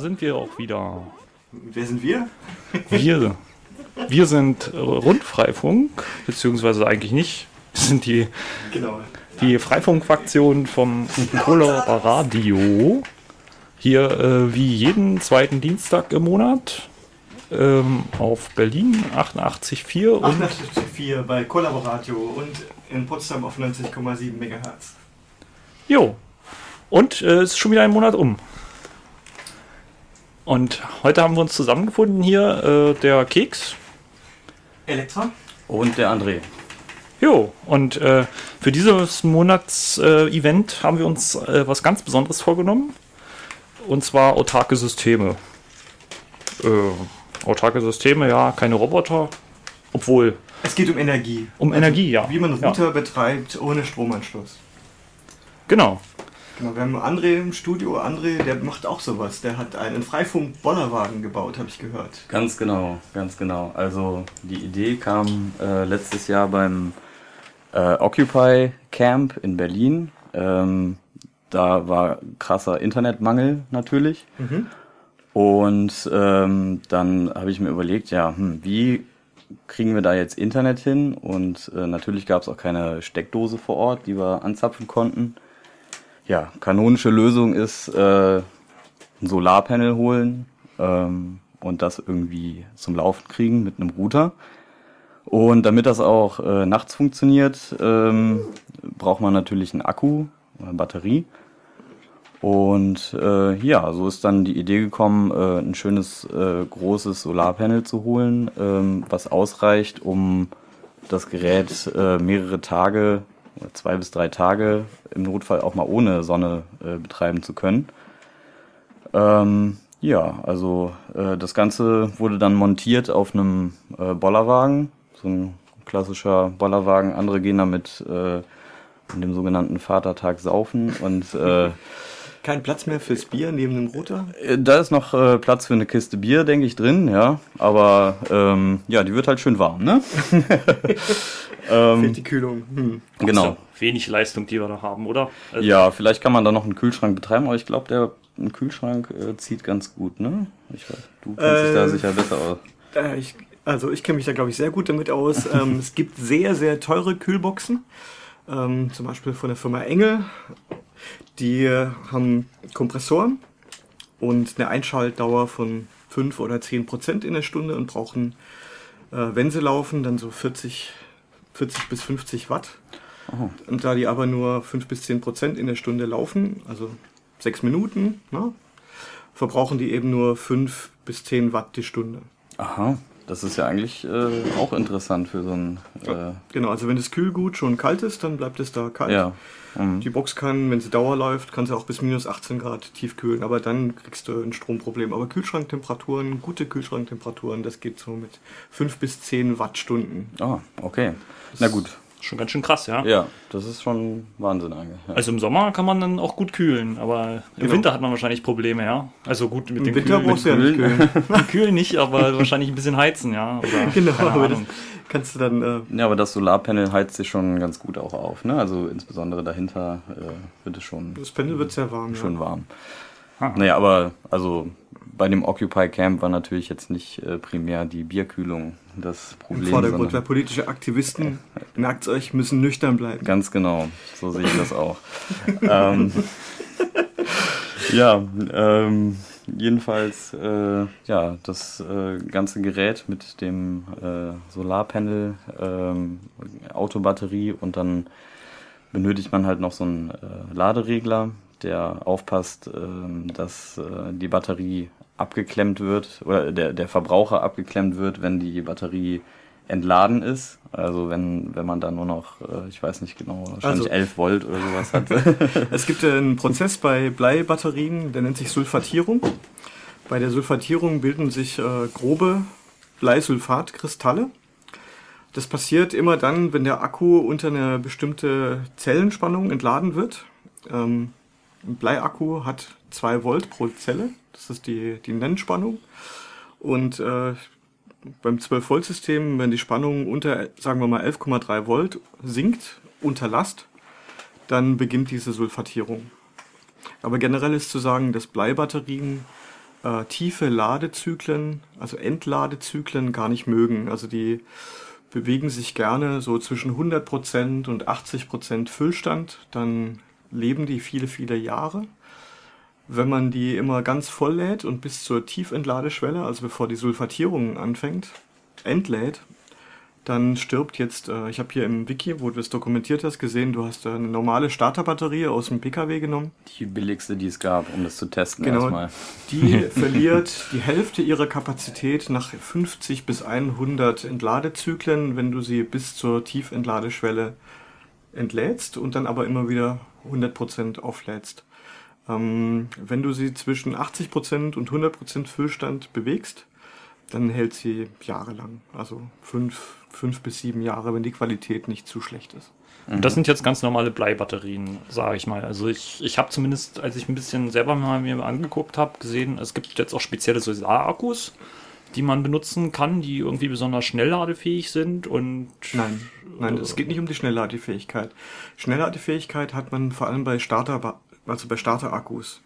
Sind wir auch wieder. Wer sind wir? Wir, wir sind Rundfreifunk, beziehungsweise eigentlich nicht. Wir sind die, Genau. die Freifunk-Fraktion vom Cholera Radio. Hier äh, wie jeden zweiten Dienstag im Monat ähm, auf Berlin 88,4 und 88,4 bei Collaboratio und in Potsdam auf 90,7 Megahertz. Jo. Und äh, es ist schon wieder ein Monat um. Und heute haben wir uns zusammengefunden hier, äh, der Keks. Elektra? Und der André. Jo, und äh, für dieses Monats-Event haben wir uns äh, was ganz Besonderes vorgenommen. Und zwar autarke Systeme. Äh, autarke Systeme, ja, keine Roboter. Obwohl, Es geht um Energie. um Energie, ja. Wie man ja. Router betreibt ohne Stromanschluss. Genau. Genau, wir haben André im Studio. André, der macht auch sowas. Der hat einen Freifunk-Bollerwagen gebaut, habe ich gehört. Ganz genau, ganz genau. Also die Idee kam äh, letztes Jahr beim äh, Occupy Camp in Berlin. Ähm, da war krasser Internetmangel natürlich. Und ähm, dann habe ich mir überlegt, ja, hm, wie kriegen wir da jetzt Internet hin? Und äh, natürlich gab es auch keine Steckdose vor Ort, die wir anzapfen konnten. Ja, kanonische Lösung ist äh, ein Solarpanel holen ähm, und das irgendwie zum Laufen kriegen mit einem Router. Und damit das auch äh, nachts funktioniert, ähm, braucht man natürlich einen Akku oder Batterie. Und äh, ja, so ist dann die Idee gekommen, äh, ein schönes äh, großes Solarpanel zu holen, ähm, was ausreicht, um das Gerät äh, mehrere Tage, zwei bis drei Tage im Notfall auch mal ohne Sonne äh, betreiben zu können. Ähm, ja, also äh, das Ganze wurde dann montiert auf einem äh, Bollerwagen, so ein klassischer Bollerwagen. Andere gehen damit äh, an dem sogenannten Vatertag saufen und äh, Kein Platz mehr fürs Bier neben dem Router? äh, da ist noch äh, Platz für eine Kiste Bier, denke ich, drin, ja. Aber ähm, ja, die wird halt schön warm, ne? Fehlt die Kühlung. Hm. genau. Ja wenig Leistung, die wir da haben, oder? Also, Ja, vielleicht kann man da noch einen Kühlschrank betreiben, aber ich glaube, der ein Kühlschrank äh, zieht ganz gut, ne? Ich weiß, du kennst dich da Äh, sicher besser aus. Äh, ich, also ich kenne mich da, glaube ich, sehr gut damit aus. ähm, es gibt sehr, sehr teure Kühlboxen. Ähm, zum Beispiel von der Firma Engel. Die äh, haben Kompressoren und eine Einschaltdauer von 5 oder 10 Prozent in der Stunde und brauchen, äh, wenn sie laufen, dann so 40, 40 bis 50 Watt. Und da die aber nur 5 bis 10 Prozent in der Stunde laufen, also 6 Minuten, ne, verbrauchen die eben nur 5 bis 10 Watt die Stunde. Aha, das ist ja eigentlich äh, auch interessant für so ein. Äh, Genau, also wenn das Kühlgut schon kalt ist, dann bleibt es da kalt. ja. Mhm. Die Box kann, wenn sie Dauer läuft, kann sie auch bis minus 18 Grad tief kühlen, aber dann kriegst du ein Stromproblem. Aber Kühlschranktemperaturen, gute Kühlschranktemperaturen, das geht so mit 5 bis 10 Wattstunden. Ah, okay. Na gut. Schon ganz schön krass, ja. Ja, das ist schon Wahnsinn eigentlich. Ja. Also im Sommer kann man dann auch gut kühlen, aber im Genau. Winter hat man wahrscheinlich Probleme, ja. Also gut, mit Im dem Winter Kühlen, brauchst du ja nicht Kühlen. kühlen. Nicht, aber wahrscheinlich ein bisschen heizen, ja. Oder, genau, aber das kannst du dann. Äh, ja, aber das Solarpanel heizt sich schon ganz gut auch auf, ne? Also insbesondere dahinter äh, wird es schon das Pendel wird sehr warm. schön ja. warm. Aha. Naja, aber also bei dem Occupy Camp war natürlich jetzt nicht äh, primär die Bierkühlung das Im Problem. Vordergrund, weil politische Aktivisten, merkt euch, müssen nüchtern bleiben. Ganz genau, so sehe ich das auch. ähm, ja, ähm, jedenfalls, äh, ja, das äh, ganze Gerät mit dem äh, Solarpanel, ähm, Autobatterie und dann benötigt man halt noch so einen äh, Laderegler, der aufpasst, ähm, dass äh, die Batterie abgeklemmt wird oder der, der Verbraucher abgeklemmt wird, wenn die Batterie entladen ist. Also wenn, wenn man da nur noch, äh, ich weiß nicht genau, wahrscheinlich Also- 11 Volt oder sowas hat. Es gibt einen Prozess bei Bleibatterien, der nennt sich Sulfatierung. Bei der Sulfatierung bilden sich äh, grobe Bleisulfatkristalle. Das passiert immer dann, wenn der Akku unter eine bestimmte Zellenspannung entladen wird. Ähm, ein Bleiakku hat 2 Volt pro Zelle, das ist die, die Nennspannung. Und äh, beim 12-Volt-System, wenn die Spannung unter, sagen wir mal, 11,3 Volt sinkt, unter Last, dann beginnt diese Sulfatierung. Aber generell ist zu sagen, dass Bleibatterien äh, tiefe Ladezyklen, also Entladezyklen gar nicht mögen. Also die bewegen sich gerne so zwischen 100% und 80% Füllstand. Dann leben die viele, viele Jahre. Wenn man die immer ganz voll lädt und bis zur Tiefentladeschwelle, also bevor die Sulfatierung anfängt, entlädt, dann stirbt jetzt, äh, ich habe hier im Wiki, wo du es dokumentiert hast, gesehen, du hast eine normale Starterbatterie aus dem PKW genommen. Die billigste, die es gab, um das zu testen Genau. erstmal. Die verliert die Hälfte ihrer Kapazität nach 50 bis 100 Entladezyklen, wenn du sie bis zur Tiefentladeschwelle entlädst und dann aber immer wieder 100% auflädst. Ähm, wenn du sie zwischen 80% und 100% Füllstand bewegst, dann hält sie jahrelang. Also fünf, fünf bis sieben Jahre, wenn die Qualität nicht zu schlecht ist. Das sind jetzt ganz normale Bleibatterien, sage ich mal. Also ich, ich habe zumindest, als ich ein bisschen selber mal mir angeguckt habe, gesehen, es gibt jetzt auch spezielle Solarakkus, die man benutzen kann, die irgendwie besonders schnellladefähig sind und Nein, nein, es geht nicht um die Schnellladefähigkeit. Schnellladefähigkeit hat man vor allem bei Starter, also bei Starterakkus.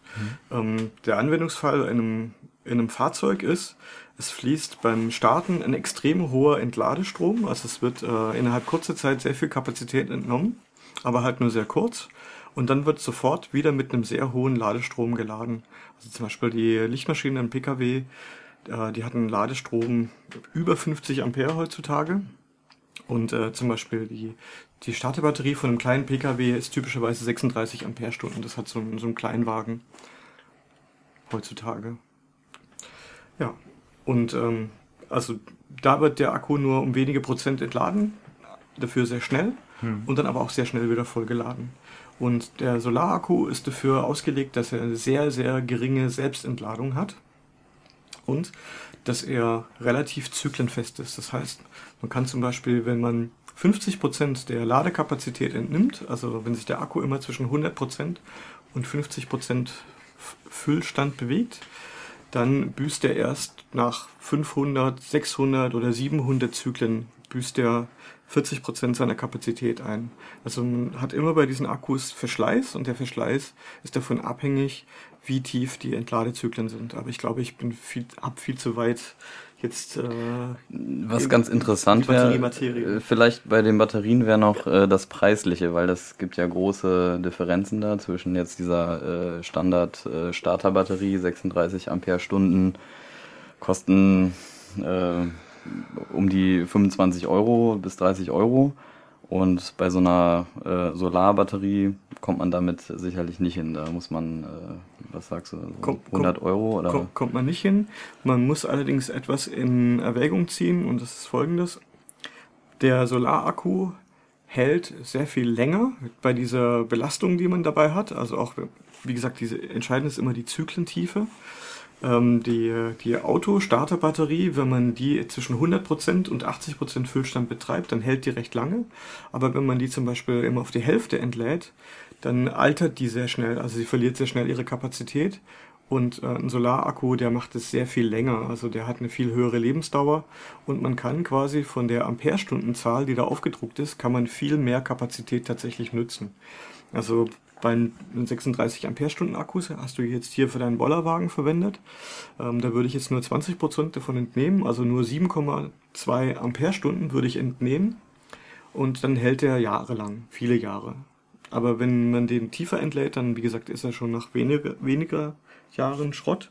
Ähm, der Anwendungsfall in einem, in einem Fahrzeug ist, es fließt beim Starten ein extrem hoher Entladestrom, also es wird äh, innerhalb kurzer Zeit sehr viel Kapazität entnommen, aber halt nur sehr kurz. Und dann wird sofort wieder mit einem sehr hohen Ladestrom geladen. Also zum Beispiel die Lichtmaschinen im Pkw, äh, die hatten einen Ladestrom über 50 Ampere heutzutage. Und äh, zum Beispiel die, die Starterbatterie von einem kleinen Pkw ist typischerweise 36 Amperestunden. Das hat so ein, so ein Kleinwagen heutzutage. Ja, und ähm, also da wird der Akku nur um wenige Prozent entladen, dafür sehr schnell und dann aber auch sehr schnell wieder vollgeladen. Und der Solarakku ist dafür ausgelegt, dass er eine sehr, sehr geringe Selbstentladung hat und dass er relativ zyklenfest ist. Das heißt, man kann zum Beispiel, wenn man 50% der Ladekapazität entnimmt, also wenn sich der Akku immer zwischen 100% und 50% F- Füllstand bewegt, dann büßt er erst nach 500, 600 oder 700 Zyklen büßt er 40% seiner Kapazität ein. Also man hat immer bei diesen Akkus Verschleiß und der Verschleiß ist davon abhängig, wie tief die Entladezyklen sind. Aber ich glaube, ich bin viel, ab viel zu weit jetzt. Äh, Was ganz interessant wäre, äh, vielleicht bei den Batterien wäre noch äh, das Preisliche, weil das gibt ja große Differenzen da zwischen jetzt dieser äh, Standard äh, Starterbatterie 36 Ampere-Stunden kosten äh, um die 25 Euro bis 30 Euro und bei so einer äh, Solarbatterie kommt man damit sicherlich nicht hin. Da muss man, äh, was sagst du, so Komm- 100 Euro oder? Kommt, kommt man nicht hin. Man muss allerdings etwas in Erwägung ziehen und das ist folgendes. Der Solarakku hält sehr viel länger bei dieser Belastung, die man dabei hat. Also auch, wie gesagt, diese entscheidend ist immer die Zyklentiefe. Ähm, die die Auto-Starterbatterie, wenn man die zwischen 100% und 80% Füllstand betreibt, dann hält die recht lange. Aber wenn man die zum Beispiel immer auf die Hälfte entlädt, dann altert die sehr schnell. Also sie verliert sehr schnell ihre Kapazität. Und äh, ein Solarakku, der macht es sehr viel länger. Also der hat eine viel höhere Lebensdauer. Und man kann quasi von der Amperestundenzahl, die da aufgedruckt ist, kann man viel mehr Kapazität tatsächlich nutzen. Also bei einem 36 Amperestunden Akkus hast du jetzt hier für deinen Bollerwagen verwendet. Ähm, da würde ich jetzt nur 20% davon entnehmen, also nur 7,2 Amperestunden würde ich entnehmen. Und dann hält er jahrelang, viele Jahre. Aber wenn man den tiefer entlädt, dann, wie gesagt, ist er schon nach weniger, weniger Jahren Schrott.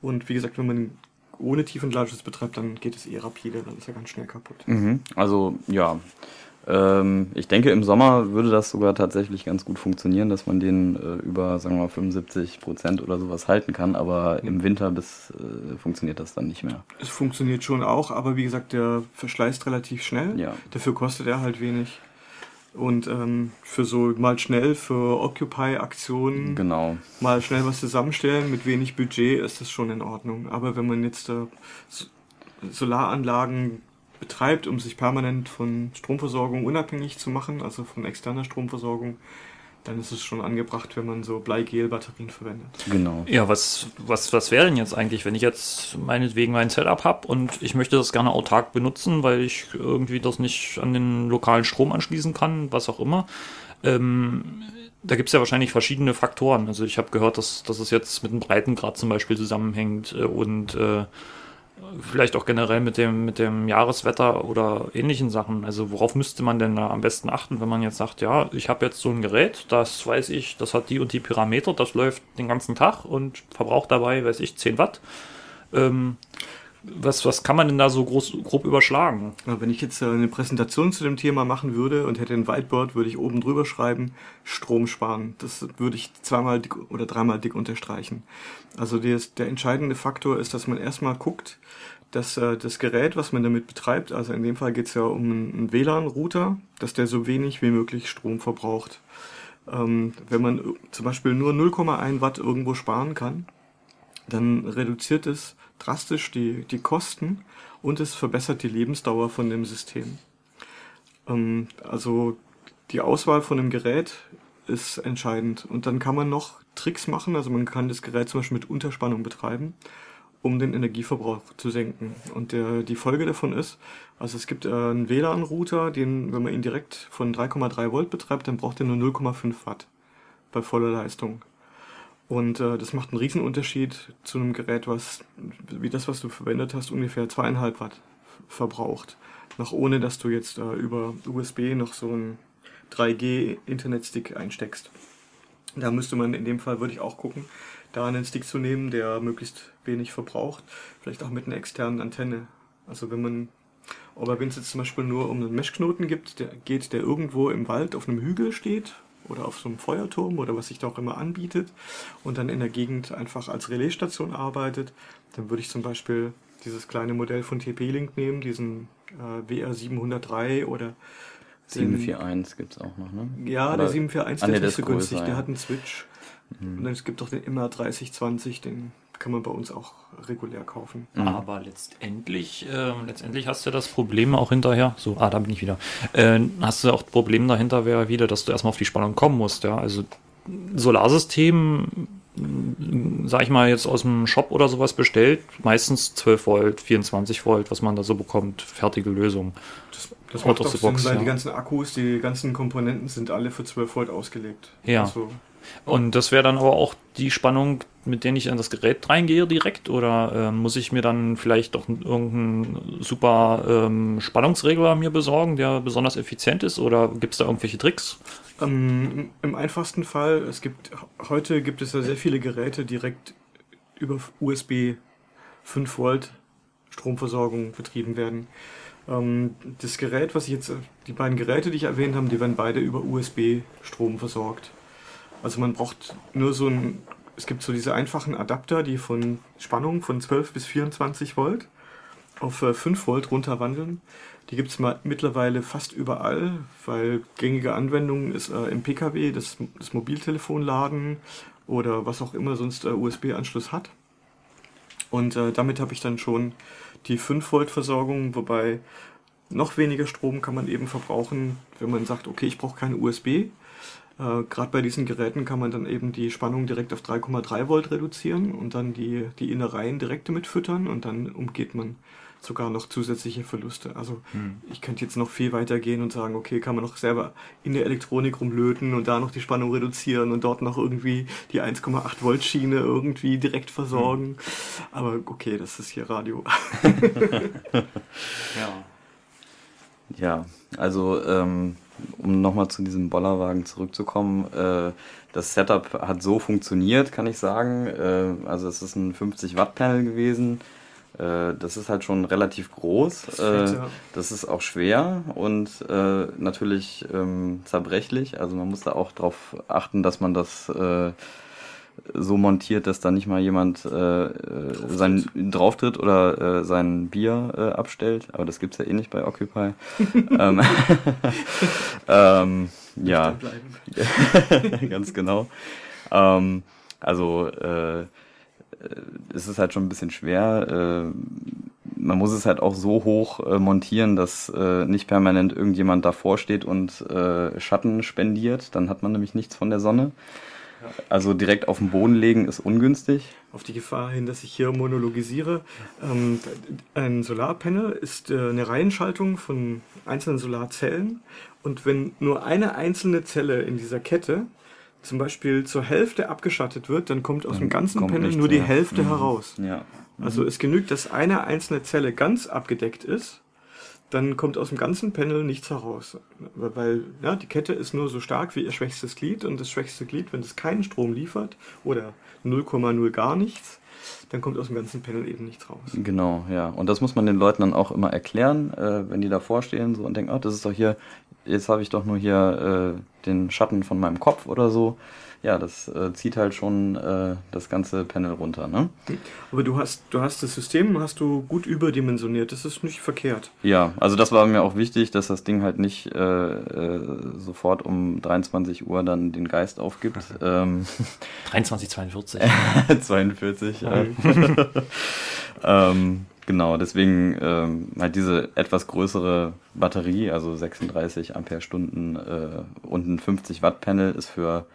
Und wie gesagt, wenn man ihn ohne Tiefentladeschutz betreibt, dann geht es eher rapide, dann ist er ganz schnell kaputt. Mhm. Also ja, ähm, ich denke im Sommer würde das sogar tatsächlich ganz gut funktionieren, dass man den äh, über, sagen wir mal, 75 Prozent oder sowas halten kann, aber im Winter bis äh, funktioniert das dann nicht mehr. Es funktioniert schon auch, aber wie gesagt, der verschleißt relativ schnell. Ja. Dafür kostet er halt wenig. Und ähm, für so mal schnell für Occupy-Aktionen Genau. mal schnell was zusammenstellen mit wenig Budget ist das schon in Ordnung. Aber wenn man jetzt äh, Solaranlagen betreibt, um sich permanent von Stromversorgung unabhängig zu machen, also von externer Stromversorgung, dann ist es schon angebracht, wenn man so Bleigel-Batterien verwendet. Genau. Ja, was, was, was wäre denn jetzt eigentlich, wenn ich jetzt meinetwegen mein Setup habe und ich möchte das gerne autark benutzen, weil ich irgendwie das nicht an den lokalen Strom anschließen kann, was auch immer. Ähm, da gibt es ja wahrscheinlich verschiedene Faktoren. Also ich habe gehört, dass, dass es jetzt mit dem Breitengrad zum Beispiel zusammenhängt äh, und äh, vielleicht auch generell mit dem, mit dem Jahreswetter oder ähnlichen Sachen. Also worauf müsste man denn da am besten achten, wenn man jetzt sagt, ja, ich habe jetzt so ein Gerät, das weiß ich, das hat die und die Parameter, das läuft den ganzen Tag und verbraucht dabei, weiß ich, 10 Watt. Ähm, was, was kann man denn da so groß, grob überschlagen? Wenn ich jetzt äh, eine Präsentation zu dem Thema machen würde und hätte ein Whiteboard, würde ich oben drüber schreiben, Strom sparen. Das würde ich zweimal dick oder dreimal dick unterstreichen. Also des, der entscheidende Faktor ist, dass man erstmal guckt, dass äh, das Gerät, was man damit betreibt, also in dem Fall geht es ja um einen WLAN-Router, dass der so wenig wie möglich Strom verbraucht. Ähm, wenn man zum Beispiel nur 0,1 Watt irgendwo sparen kann, dann reduziert es drastisch die, die Kosten und es verbessert die Lebensdauer von dem System. Ähm, also die Auswahl von dem Gerät ist entscheidend. Und dann kann man noch Tricks machen. Also man kann das Gerät zum Beispiel mit Unterspannung betreiben, um den Energieverbrauch zu senken. Und der, die Folge davon ist, also es gibt äh, einen WLAN-Router, den, wenn man ihn direkt von 3,3 Volt betreibt, dann braucht er nur 0,5 Watt bei voller Leistung. Und äh, das macht einen Riesenunterschied zu einem Gerät, was, wie das, was du verwendet hast, ungefähr zweieinhalb Watt verbraucht. Noch ohne, dass du jetzt äh, über USB noch so einen 3G-Internetstick einsteckst. Da müsste man in dem Fall, würde ich auch gucken, da einen Stick zu nehmen, der möglichst wenig verbraucht. Vielleicht auch mit einer externen Antenne. Also wenn man, aber wenn es jetzt zum Beispiel nur um einen Meshknoten gibt, der geht, der irgendwo im Wald auf einem Hügel steht oder auf so einem Feuerturm oder was sich da auch immer anbietet und dann in der Gegend einfach als Relaisstation arbeitet, dann würde ich zum Beispiel dieses kleine Modell von TP-Link nehmen, diesen äh, WR703 oder 741 gibt es auch noch, ne? Ja, Oder- der 741, Ah, der ist nicht so günstig, der ja. hat einen Switch. Und dann, es gibt auch den immer 3020, den kann man bei uns auch regulär kaufen. Mhm. Aber letztendlich, ähm, letztendlich hast du das Problem auch hinterher, so, ah, da bin ich wieder, äh, hast du auch das Problem dahinter wäre wieder, dass du erstmal auf die Spannung kommen musst, ja, also Solarsystem, mh, sag ich mal, jetzt aus dem Shop oder sowas bestellt, meistens 12 Volt, 24 Volt, was man da so bekommt, fertige Lösung. Das, das macht the Sinn, box, weil ja. die ganzen Akkus, die ganzen Komponenten sind alle für 12 Volt ausgelegt. Ja. Also, Und das wäre dann aber auch die Spannung, mit der ich an das Gerät reingehe direkt oder äh, muss ich mir dann vielleicht doch irgendeinen super ähm, Spannungsregler mir besorgen, der besonders effizient ist oder gibt es da irgendwelche Tricks? ähm, Im einfachsten Fall, es gibt heute gibt es ja sehr viele Geräte direkt über USB 5 Volt Stromversorgung betrieben werden. Ähm, das Gerät, was ich jetzt, die beiden Geräte, die ich erwähnt habe, die werden beide über USB Strom versorgt. Also man braucht nur so ein, es gibt so diese einfachen Adapter, die von Spannung von 12 bis 24 Volt auf äh, 5 Volt runterwandeln. Die gibt es mittlerweile fast überall, weil gängige Anwendung ist äh, im PKW das, das Mobiltelefon oder was auch immer sonst äh, USB-Anschluss hat. Und äh, damit habe ich dann schon die 5 Volt Versorgung, wobei noch weniger Strom kann man eben verbrauchen, wenn man sagt, okay, ich brauche keine USB. Äh, Gerade bei diesen Geräten kann man dann eben die Spannung direkt auf 3,3 Volt reduzieren und dann die, die Innereien direkt damit füttern und dann umgeht man sogar noch zusätzliche Verluste. Also ich könnte jetzt noch viel weiter gehen und sagen, okay, kann man noch selber in der Elektronik rumlöten und da noch die Spannung reduzieren und dort noch irgendwie die 1,8 Volt Schiene irgendwie direkt versorgen. Aber okay, das ist hier Radio. Ja. Ja, also ähm, um nochmal zu diesem Bollerwagen zurückzukommen, äh, das Setup hat so funktioniert, kann ich sagen. Äh, also es ist ein 50 Watt Panel gewesen. Äh, das ist halt schon relativ groß. Das ist fett, äh, ja. das ist auch schwer und äh, natürlich ähm, zerbrechlich. Also man muss da auch darauf achten, dass man das äh, so montiert, dass da nicht mal jemand äh, äh, sein drauftritt oder äh, sein Bier äh, abstellt. Aber das gibt's ja eh nicht bei Occupy. ähm, ähm, ja, ganz genau. Ähm, also äh, äh, es ist halt schon ein bisschen schwer. Äh, man muss es halt auch so hoch montieren, dass nicht permanent irgendjemand davor steht und Schatten spendiert. Dann hat man nämlich nichts von der Sonne. Also direkt auf den Boden legen ist ungünstig. Auf die Gefahr hin, dass ich hier monologisiere. Ähm, ein Solarpanel ist äh, eine Reihenschaltung von einzelnen Solarzellen Und wenn nur eine einzelne Zelle in dieser Kette zum Beispiel zur Hälfte abgeschattet wird, dann kommt aus Dann dem ganzen Panel nur die. Hälfte Mhm. heraus. Ja. Also es genügt, dass eine einzelne Zelle ganz abgedeckt ist, dann kommt aus dem ganzen Panel nichts heraus. Weil ja, die Kette ist nur so stark wie ihr schwächstes Glied und das schwächste Glied, wenn es keinen Strom liefert oder 0,0 gar nichts, dann kommt aus dem ganzen Panel eben nichts raus. Genau, ja. Und das muss man den Leuten dann auch immer erklären, äh, wenn die davor stehen so und denken, oh, das ist doch hier, jetzt habe ich doch nur hier äh, den Schatten von meinem Kopf oder so. Ja, das äh, zieht halt schon äh, das ganze Panel runter, ne? Aber du hast, du hast das System hast du gut überdimensioniert. Das ist nicht verkehrt. Ja, also das war mir auch wichtig, dass das Ding halt nicht äh, äh, sofort um 23 Uhr dann den Geist aufgibt. Ähm, 23, 42. 42, ja. ähm, genau, deswegen ähm, halt diese etwas größere Batterie, also 36 Ampere-Stunden äh, und ein 50 Watt Panel ist für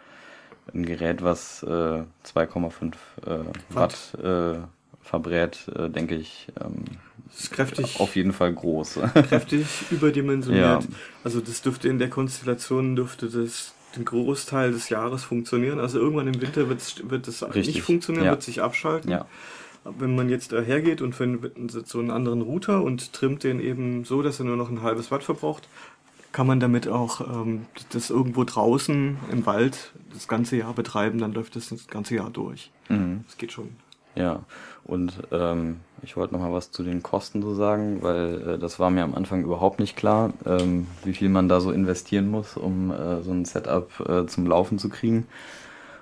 ein Gerät, was äh, 2,5 äh, Watt äh, verbrät, äh, denke ich, ähm, ist kräftig, auf jeden Fall groß. kräftig überdimensioniert. Ja. Also das dürfte in der Konstellation dürfte das den Großteil des Jahres funktionieren. Also irgendwann im Winter wird es nicht funktionieren, ja. wird sich abschalten. ja, Wenn man jetzt dahergeht und findet so einen anderen Router und trimmt den eben so, dass er nur noch ein halbes Watt verbraucht, kann man damit auch ähm, das irgendwo draußen im Wald das ganze Jahr betreiben, dann läuft das das ganze Jahr durch. mhm. Das geht schon. Ja, und ähm, ich wollte noch mal was zu den Kosten so sagen, weil äh, das war mir am Anfang überhaupt nicht klar, ähm, wie viel man da so investieren muss, um äh, so ein Setup äh, zum Laufen zu kriegen.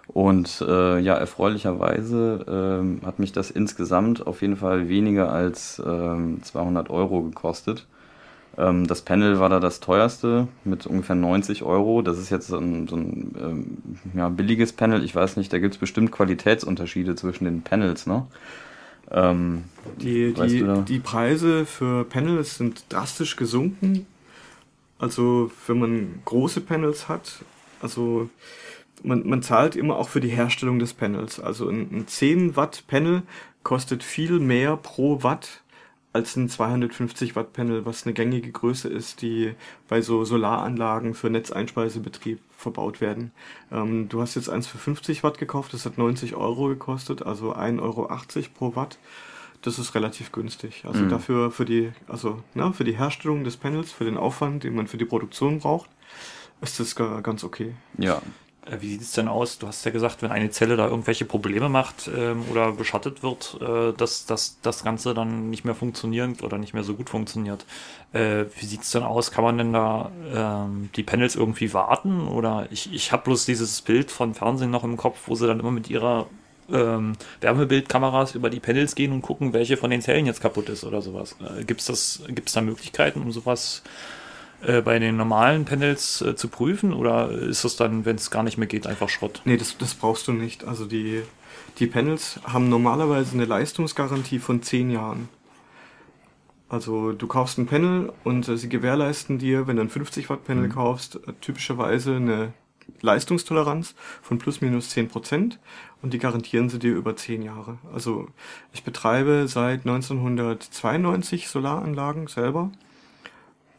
Und äh, ja, erfreulicherweise ähm, hat mich das insgesamt auf jeden Fall weniger als ähm, 200 Euro gekostet. Ähm, das Panel war da das teuerste mit ungefähr 90 Euro. Das ist jetzt so ein, so ein ähm, ja, billiges Panel. Ich weiß nicht, da gibt es bestimmt Qualitätsunterschiede zwischen den Panels, ne? Ähm, Die, die, die Preise für Panels sind drastisch gesunken. Also wenn man große Panels hat, also man, man zahlt immer auch für die Herstellung des Panels. Also ein, ein 10 Watt Panel kostet viel mehr pro Watt als ein 250 Watt Panel, was eine gängige Größe ist, die bei so Solaranlagen für Netzeinspeisebetrieb verbaut werden. Ähm, du hast jetzt eins für 50 Watt gekauft, das hat 90 Euro gekostet, also 1,80 Euro pro Watt. Das ist relativ günstig. Also Mhm. dafür für die, also na, für die Herstellung des Panels, für den Aufwand, den man für die Produktion braucht, ist das ga- ganz okay. ja, Wie sieht es denn aus? Du hast ja gesagt, wenn eine Zelle da irgendwelche Probleme macht ähm, oder beschattet wird, äh, dass, dass das Ganze dann nicht mehr funktioniert oder nicht mehr so gut funktioniert. Äh, wie sieht es denn aus? Kann man denn da ähm, die Panels irgendwie warten? Oder ich, ich habe bloß dieses Bild von Fernsehen noch im Kopf, wo sie dann immer mit ihrer ähm, Wärmebildkameras über die Panels gehen und gucken, welche von den Zellen jetzt kaputt ist oder sowas. Äh, Gibt es da Möglichkeiten, um sowas äh, bei den normalen Panels äh, zu prüfen oder ist das dann, wenn es gar nicht mehr geht, einfach Schrott? Nee, das, das brauchst du nicht. Also die, die Panels haben normalerweise eine Leistungsgarantie von 10 Jahren. Also du kaufst ein Panel und äh, sie gewährleisten dir, wenn du ein 50 Watt Panel kaufst, äh, typischerweise eine Leistungstoleranz von plus minus 10 Prozent und die garantieren sie dir über 10 Jahre. Also ich betreibe seit 1992 Solaranlagen selber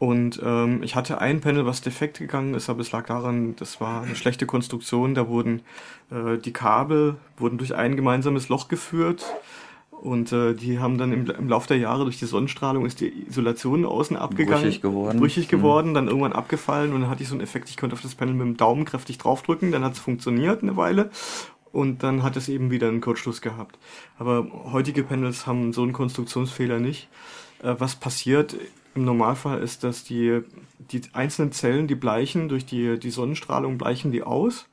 und ähm, ich hatte ein Panel, was defekt gegangen ist, aber es lag daran, das war eine schlechte Konstruktion. Da wurden äh, die Kabel wurden durch ein gemeinsames Loch geführt und äh, die haben dann im, im Laufe der Jahre durch die Sonnenstrahlung ist die Isolation außen abgegangen, Brüchig geworden. brüchig Mhm. geworden, dann irgendwann abgefallen und dann hatte ich so einen Effekt, ich konnte auf das Panel mit dem Daumen kräftig draufdrücken, dann hat es funktioniert eine Weile und dann hat es eben wieder einen Kurzschluss gehabt. Aber heutige Panels haben so einen Konstruktionsfehler nicht. Äh, was passiert im Normalfall ist, dass die, die einzelnen Zellen, die bleichen durch die, die Sonnenstrahlung, bleichen die aus.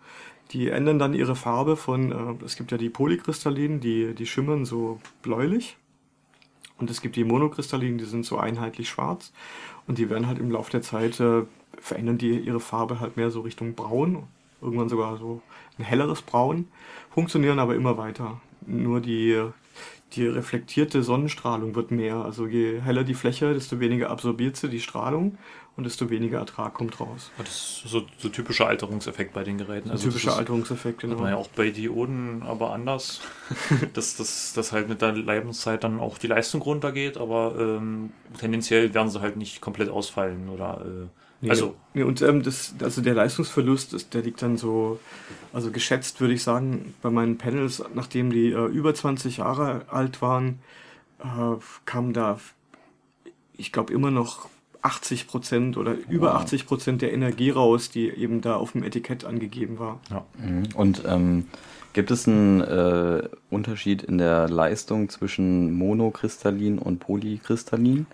Die ändern dann ihre Farbe von, äh, es gibt ja die Polykristallinen, die, die schimmern so bläulich. Und es gibt die Monokristallinen, die sind so einheitlich schwarz. Und die werden halt im Laufe der Zeit, äh, verändern die ihre Farbe halt mehr so Richtung braun. Irgendwann sogar so ein helleres Braun. Funktionieren aber immer weiter. Nur die, die reflektierte Sonnenstrahlung wird mehr. Also je heller die Fläche, desto weniger absorbiert sie die Strahlung und desto weniger Ertrag kommt raus. Das ist so, so typischer Alterungseffekt bei den Geräten. Also typischer Alterungseffekt, genau. man ja auch bei Dioden aber anders, dass, dass, dass halt mit der Lebenszeit dann auch die Leistung runtergeht, aber ähm, tendenziell werden sie halt nicht komplett ausfallen oder äh, Nee, Also- nee, und ähm, das, also der Leistungsverlust, ist, der liegt dann so, also geschätzt würde ich sagen, bei meinen Panels, nachdem die äh, über 20 Jahre alt waren, äh, kamen da, ich glaube, immer noch 80 Prozent oder über Wow. 80 Prozent der Energie raus, die eben da auf dem Etikett angegeben war. Mhm. Und ähm, gibt es einen äh, Unterschied in der Leistung zwischen Monokristallin und Polykristallin?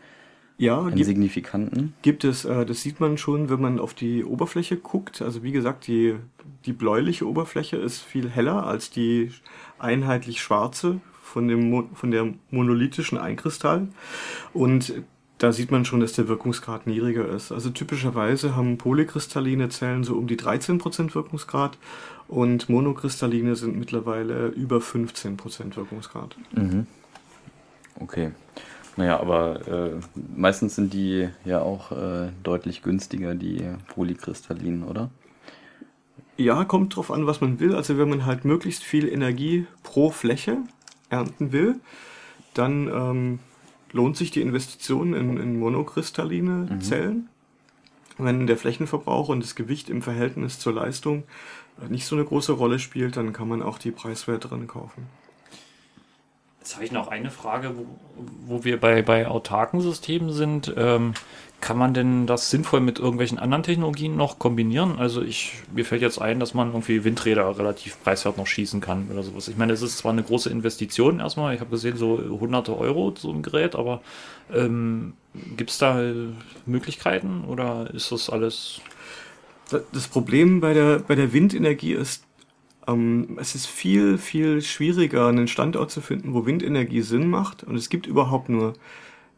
Ja, Einen gibt, signifikanten? gibt es, äh, das sieht man schon, wenn man auf die Oberfläche guckt. Also wie gesagt, die, die bläuliche Oberfläche ist viel heller als die einheitlich schwarze von, dem, Mo- von der monolithischen Einkristall. Und da sieht man schon, dass der Wirkungsgrad niedriger ist. Also typischerweise haben polykristalline Zellen so um die 13% Wirkungsgrad und monokristalline sind mittlerweile über 15% Wirkungsgrad. Mhm. Okay. Naja, aber äh, meistens sind die ja auch äh, deutlich günstiger, die Polykristallinen, oder? Ja, kommt drauf an, was man will. Also wenn man halt möglichst viel Energie pro Fläche ernten will, dann ähm, lohnt sich die Investition in, in monokristalline Mhm. Zellen. Wenn der Flächenverbrauch und das Gewicht im Verhältnis zur Leistung nicht so eine große Rolle spielt, dann kann man auch die preiswerteren kaufen. Jetzt habe ich noch eine Frage, wo, wo wir bei, bei autarken Systemen sind. Ähm, kann man denn das sinnvoll mit irgendwelchen anderen Technologien noch kombinieren? Also ich, mir fällt jetzt ein, dass man irgendwie Windräder relativ preiswert noch schießen kann oder sowas. Ich meine, es ist zwar eine große Investition erstmal, ich habe gesehen, so hunderte Euro so ein Gerät, aber ähm, gibt es da Möglichkeiten oder ist das alles Da- Das Problem bei der, bei der Windenergie ist, ähm, es ist viel, viel schwieriger, einen Standort zu finden, wo Windenergie Sinn macht. Und es gibt überhaupt nur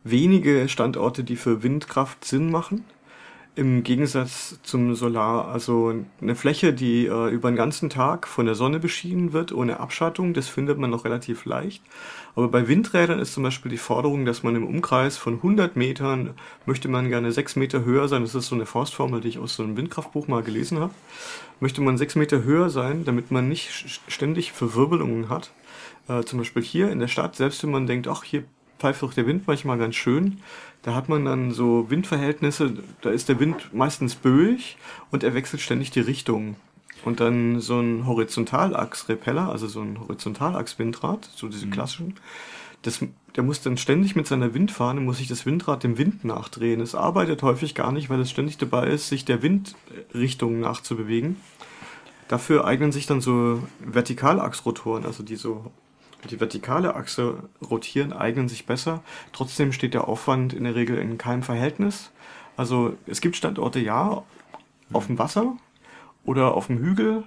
wenige Standorte, die für Windkraft Sinn machen. Im Gegensatz zum Solar, also eine Fläche, die äh, über den ganzen Tag von der Sonne beschienen wird, ohne Abschattung, das findet man noch relativ leicht. Aber bei Windrädern ist zum Beispiel die Forderung, dass man im Umkreis von 100 Metern möchte man gerne 6 Meter höher sein. Das ist so eine Faustformel, die ich aus so einem Windkraftbuch mal gelesen habe. Möchte man 6 Meter höher sein, damit man nicht ständig Verwirbelungen hat. Äh, zum Beispiel hier in der Stadt, selbst wenn man denkt, ach, hier pfeift doch der Wind manchmal ganz schön, da hat man dann so Windverhältnisse, da ist der Wind meistens böig und er wechselt ständig die Richtung. Und dann so ein Horizontalachs-Repeller, also so ein Horizontalachs-Windrad, so diese klassischen, das, der muss dann ständig mit seiner Windfahne, muss sich das Windrad dem Wind nachdrehen. Es arbeitet häufig gar nicht, weil es ständig dabei ist, sich der Windrichtung nachzubewegen. Dafür eignen sich dann so Vertikalachsrotoren, also die so die vertikale Achse rotieren, eignen sich besser. Trotzdem steht der Aufwand in der Regel in keinem Verhältnis. Also es gibt Standorte, ja, auf dem Wasser oder auf dem Hügel,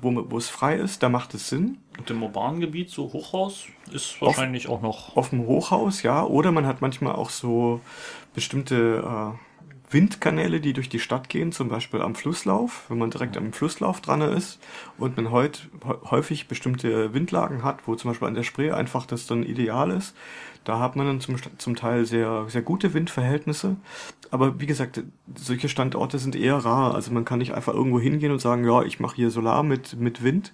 wo, wo es frei ist, da macht es Sinn. und im urbanen Gebiet, so Hochhaus, ist wahrscheinlich auch noch. Auf dem Hochhaus, ja, oder man hat manchmal auch so bestimmte äh, Windkanäle, die durch die Stadt gehen, zum Beispiel am Flusslauf, wenn man direkt am Flusslauf dran ist und man heut, hä- häufig bestimmte Windlagen hat, wo zum Beispiel an der Spree einfach das dann ideal ist. Da hat man dann zum, zum Teil sehr, sehr gute Windverhältnisse. Aber wie gesagt, solche Standorte sind eher rar. Also man kann nicht einfach irgendwo hingehen und sagen, ja, ich mache hier Solar mit, mit Wind.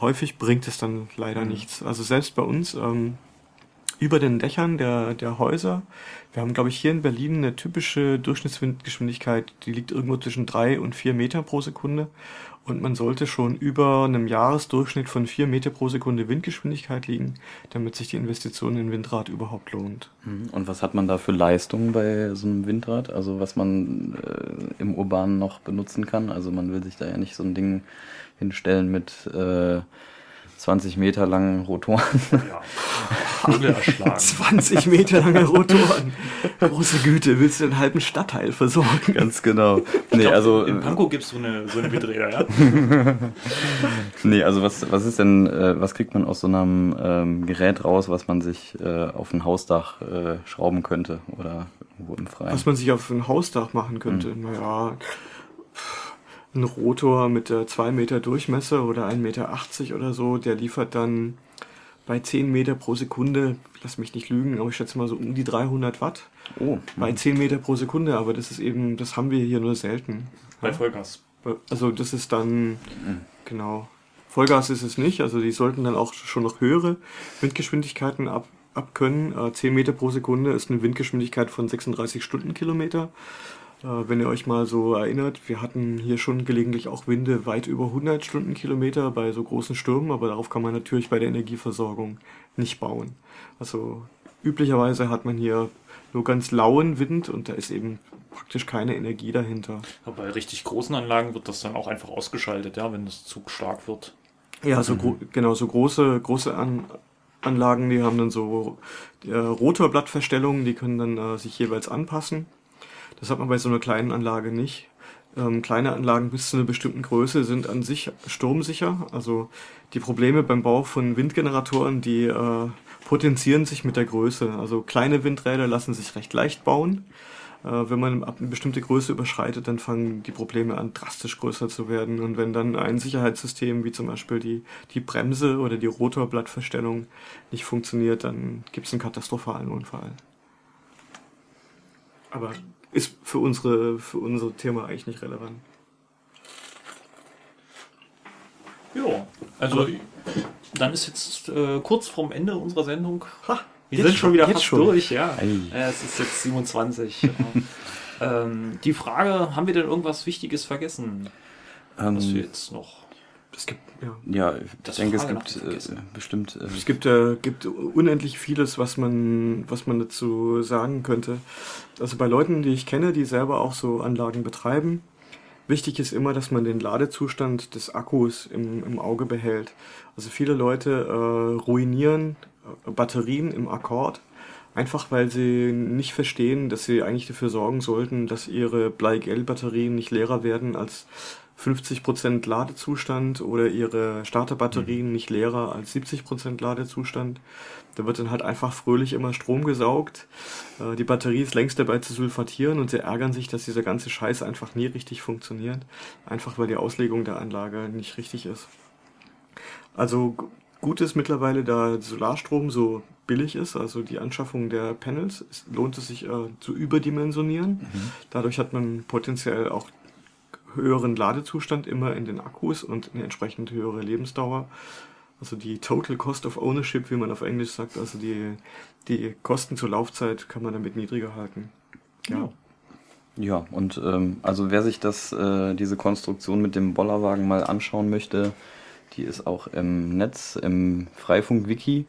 Häufig bringt es dann leider nichts. Also selbst bei uns, ähm, über den Dächern der, der Häuser. Wir haben, glaube ich, hier in Berlin eine typische Durchschnittswindgeschwindigkeit, die liegt irgendwo zwischen drei und vier Meter pro Sekunde. Und man sollte schon über einem Jahresdurchschnitt von vier Meter pro Sekunde Windgeschwindigkeit liegen, damit sich die Investition in Windrad überhaupt lohnt. Mhm. Und was hat man da für Leistungen bei so einem Windrad? Also was man äh, im Urbanen noch benutzen kann? Also man will sich da ja nicht so ein Ding hinstellen mit äh, 20 Meter langen Rotoren. Ja. Erschlagen. 20 Meter lange Rotoren. Große Güte, willst du einen halben Stadtteil versorgen? Ganz genau. Nee, glaub, also, in Pankow gibt es so eine, so eine Windräder, ja? nee, also was, was ist denn, äh, was kriegt man aus so einem ähm, Gerät raus, was man sich äh, auf ein Hausdach äh, schrauben könnte oder irgendwo im Freien? Was man sich auf ein Hausdach machen könnte. Naja, ein Rotor mit äh, 2 Meter Durchmesser oder 1,80 Meter oder so, der liefert dann bei 10 Meter pro Sekunde, lass mich nicht lügen, aber ich schätze mal so um die 300 Watt. Oh, Bei 10 Meter pro Sekunde, aber das ist eben, das haben wir hier nur selten. Bei Vollgas. Also das ist dann, genau. Vollgas ist es nicht, also die sollten dann auch schon noch höhere Windgeschwindigkeiten ab, abkönnen. Äh, 10 Meter pro Sekunde ist eine Windgeschwindigkeit von 36 Stundenkilometer. Äh, wenn ihr euch mal so erinnert, wir hatten hier schon gelegentlich auch Winde weit über 100 Stundenkilometer bei so großen Stürmen, aber darauf kann man natürlich bei der Energieversorgung nicht bauen. Also üblicherweise hat man hier nur ganz lauen Wind und da ist eben praktisch keine Energie dahinter. Aber bei richtig großen Anlagen wird das dann auch einfach ausgeschaltet, ja, wenn das zu stark wird. Ja, so gro genau, so große, große An Anlagen, die haben dann so äh, Rotorblattverstellungen, die können dann äh, sich jeweils anpassen. Das hat man bei so einer kleinen Anlage nicht. Ähm, kleine Anlagen bis zu einer bestimmten Größe sind an sich sturmsicher. Also die Probleme beim Bau von Windgeneratoren, die äh, potenzieren sich mit der Größe. Also kleine Windräder lassen sich recht leicht bauen. Äh, wenn man ab eine bestimmte Größe überschreitet, dann fangen die Probleme an, drastisch größer zu werden. Und wenn dann ein Sicherheitssystem wie zum Beispiel die, die Bremse oder die Rotorblattverstellung nicht funktioniert, dann gibt es einen katastrophalen Unfall. Aber ist für unsere für unser Thema eigentlich nicht relevant. Ja, also dann ist jetzt äh, kurz vorm Ende unserer Sendung. Ha, Wir sind schon wieder fast schon. durch, ja. Äh, es ist jetzt 27. ja. ähm, die Frage, haben wir denn irgendwas Wichtiges vergessen, was wir Ähm, jetzt noch... Es gibt, ja. ja, ich Das denke, es gibt äh, bestimmt. Äh, Es gibt, äh, gibt unendlich vieles, was man, was man dazu sagen könnte. Also bei Leuten, die ich kenne, die selber auch so Anlagen betreiben, wichtig ist immer, dass man den Ladezustand des Akkus im, im Auge behält. Also viele Leute äh, ruinieren äh, Batterien im Akkord, einfach weil sie nicht verstehen, dass sie eigentlich dafür sorgen sollten, dass ihre Bleigel-Batterien nicht leerer werden als 50% Ladezustand oder ihre Starterbatterien nicht leerer als 70% Ladezustand. Da wird dann halt einfach fröhlich immer Strom gesaugt. Äh, Die Batterie ist längst dabei zu sulfatieren und sie ärgern sich, dass dieser ganze Scheiß einfach nie richtig funktioniert. Einfach weil die Auslegung der Anlage nicht richtig ist. Also gut ist mittlerweile, da Solarstrom so billig ist, also die Anschaffung der Panels, lohnt es sich äh, zu überdimensionieren. Dadurch hat man potenziell auch höheren Ladezustand immer in den Akkus und eine entsprechend höhere Lebensdauer. Also die Total Cost of Ownership, wie man auf Englisch sagt, also die, die Kosten zur Laufzeit kann man damit niedriger halten. Ja. Ja, und ähm, also wer sich das, äh, diese Konstruktion mit dem Bollerwagen mal anschauen möchte, die ist auch im Netz, im Freifunk-Wiki.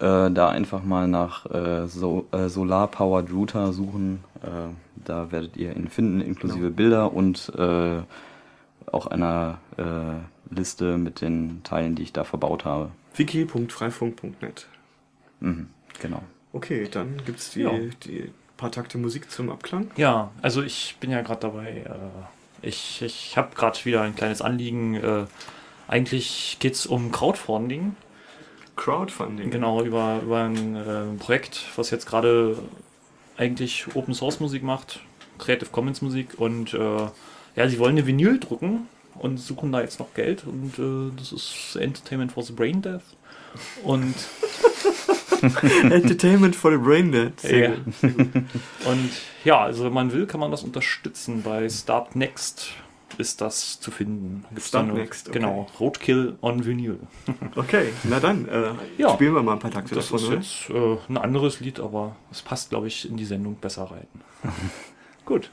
Äh, da einfach mal nach äh, so, äh, Solar Powered Router suchen. Äh, da werdet ihr ihn finden, inklusive Bilder und äh, auch einer äh, Liste mit den Teilen, die ich da verbaut habe. wiki.freifunk.net Mhm, genau. Okay, dann gibt's die, Ja. die paar Takte Musik zum Abklang. Ja, also ich bin ja gerade dabei. Äh, ich ich habe gerade wieder ein kleines Anliegen. Äh, eigentlich geht es um Crowdfunding. Crowdfunding. Genau, über, über ein äh, Projekt, was jetzt gerade eigentlich Open Source Musik macht, Creative Commons Musik. Und äh, ja, sie wollen eine Vinyl drucken und suchen da jetzt noch Geld. Und äh, das ist Entertainment for the Brain Death. Und Entertainment for the Brain Dead. Sehr Ja. gut, sehr gut. Und ja, also wenn man will, kann man das unterstützen. Bei Start Next ist das zu finden. Gibt's Start da nur- Next, okay. Genau, Roadkill on Vinyl. Okay, na dann, äh, Ja. spielen wir mal ein paar Takte Das davon, ist oder? jetzt äh, ein anderes Lied, aber es passt, glaube ich, in die Sendung besser rein. Gut.